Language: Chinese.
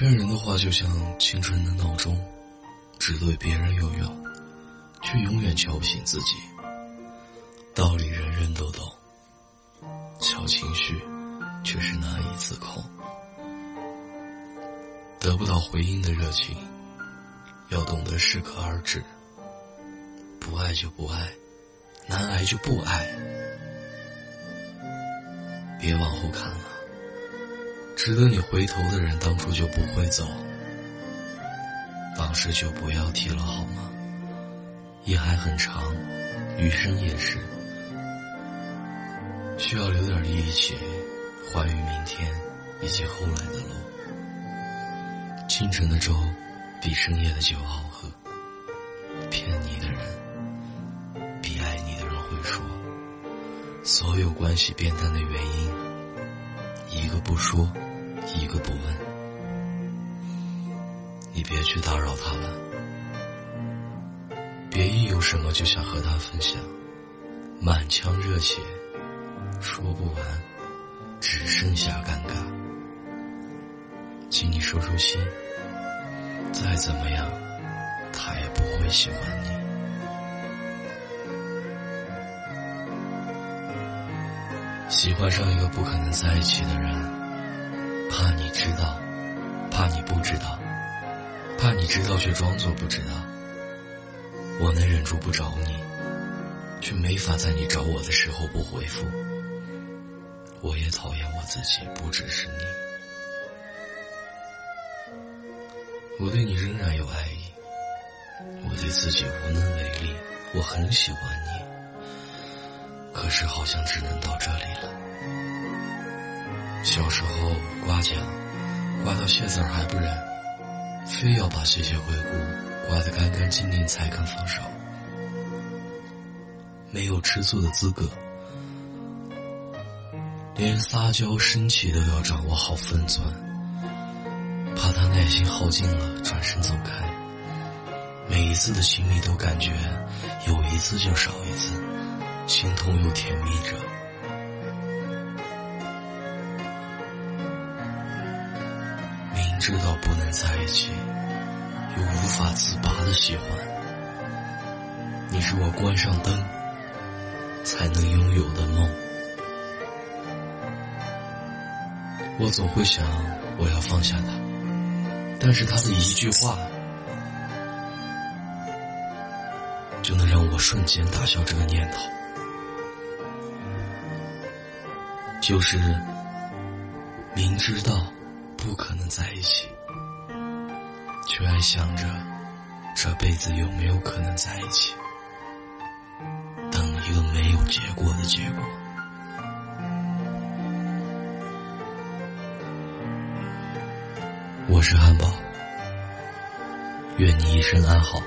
劝人的话就像青春的闹钟，只对别人有用，却永远敲不醒自己。道理人人都懂，小情绪却是难以自控。得不到回应的热情，要懂得适可而止。不爱就不爱，难挨就不爱。别往后看了，值得你回头的人当初就不会走。往事就不要提了好吗？夜还很长，余生也是，需要留点力气，还于明天以及后来的路。清晨的粥比深夜的酒好喝。骗你的人比爱你的人会说。所有关系变淡的原因，一个不说，一个不问。你别去打扰他了，别一有什么就想和他分享，满腔热血说不完，只剩下尴尬。请你收收心。再怎么样，他也不会喜欢你。喜欢上一个不可能在一起的人，怕你知道，怕你不知道，怕你知道却装作不知道。我能忍住不找你，却没法在你找我的时候不回复。我也讨厌我自己，不只是你。我对你仍然有爱意，我对自己无能为力。我很喜欢你，可是好像只能到这里了。小时候刮奖，刮到谢字还不忍，非要把谢谢惠顾刮得干干净净才肯放手。没有吃醋的资格，连撒娇生气都要掌握好分寸。怕他耐心耗尽了，转身走开。每一次的亲密都感觉有一次就少一次，心痛又甜蜜着。知道不能在一起，又无法自拔的喜欢。你是我关上灯才能拥有的梦。我总会想，我要放下他。但是他的一句话，就能让我瞬间打消这个念头。就是明知道不可能在一起，却还想着这辈子有没有可能在一起，等一个没有结果的结果。我是汉堡，愿你一生安好。